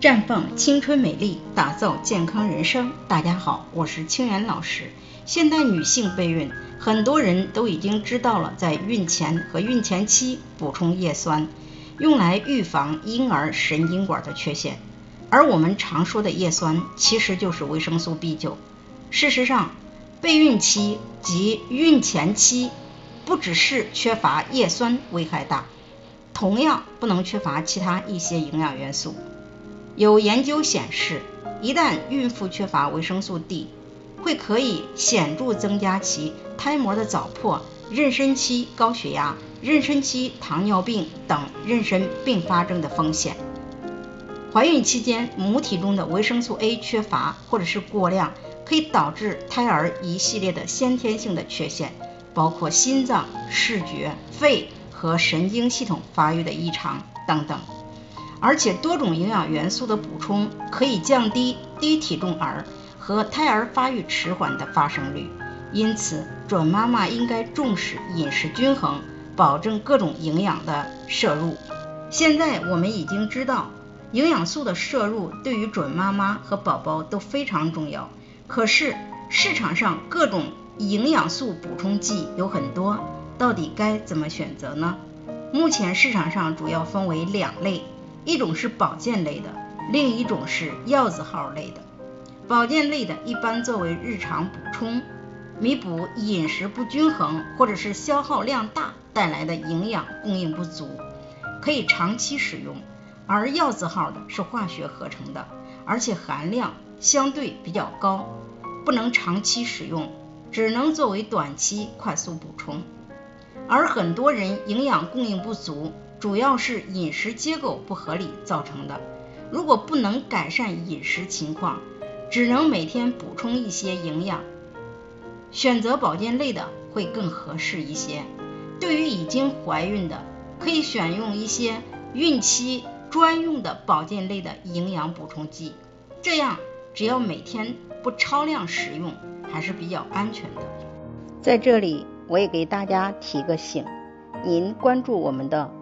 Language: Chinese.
绽放青春美丽，打造健康人生。大家好，我是清源老师。现代女性备孕，很多人都已经知道了，在孕前和孕前期补充叶酸，用来预防婴儿神经管的缺陷。而我们常说的叶酸，其实就是维生素 B 九。事实上，备孕期及孕前期，不只是缺乏叶酸危害大，同样不能缺乏其他一些营养元素。有研究显示，一旦孕妇缺乏维生素 D，会可以显著增加其胎膜的早破、妊娠期高血压、妊娠期糖尿病等妊娠并发症的风险。怀孕期间，母体中的维生素 A 缺乏或者是过量，可以导致胎儿一系列的先天性的缺陷，包括心脏、视觉、肺和神经系统发育的异常等等。而且多种营养元素的补充可以降低低体重儿和胎儿发育迟缓的发生率，因此准妈妈应该重视饮食均衡，保证各种营养的摄入。现在我们已经知道，营养素的摄入对于准妈妈和宝宝都非常重要。可是市场上各种营养素补充剂有很多，到底该怎么选择呢？目前市场上主要分为两类。一种是保健类的，另一种是药字号类的。保健类的一般作为日常补充，弥补饮食不均衡或者是消耗量大带来的营养供应不足，可以长期使用。而药字号的是化学合成的，而且含量相对比较高，不能长期使用，只能作为短期快速补充。而很多人营养供应不足。主要是饮食结构不合理造成的。如果不能改善饮食情况，只能每天补充一些营养，选择保健类的会更合适一些。对于已经怀孕的，可以选用一些孕期专用的保健类的营养补充剂，这样只要每天不超量食用，还是比较安全的。在这里，我也给大家提个醒，您关注我们的。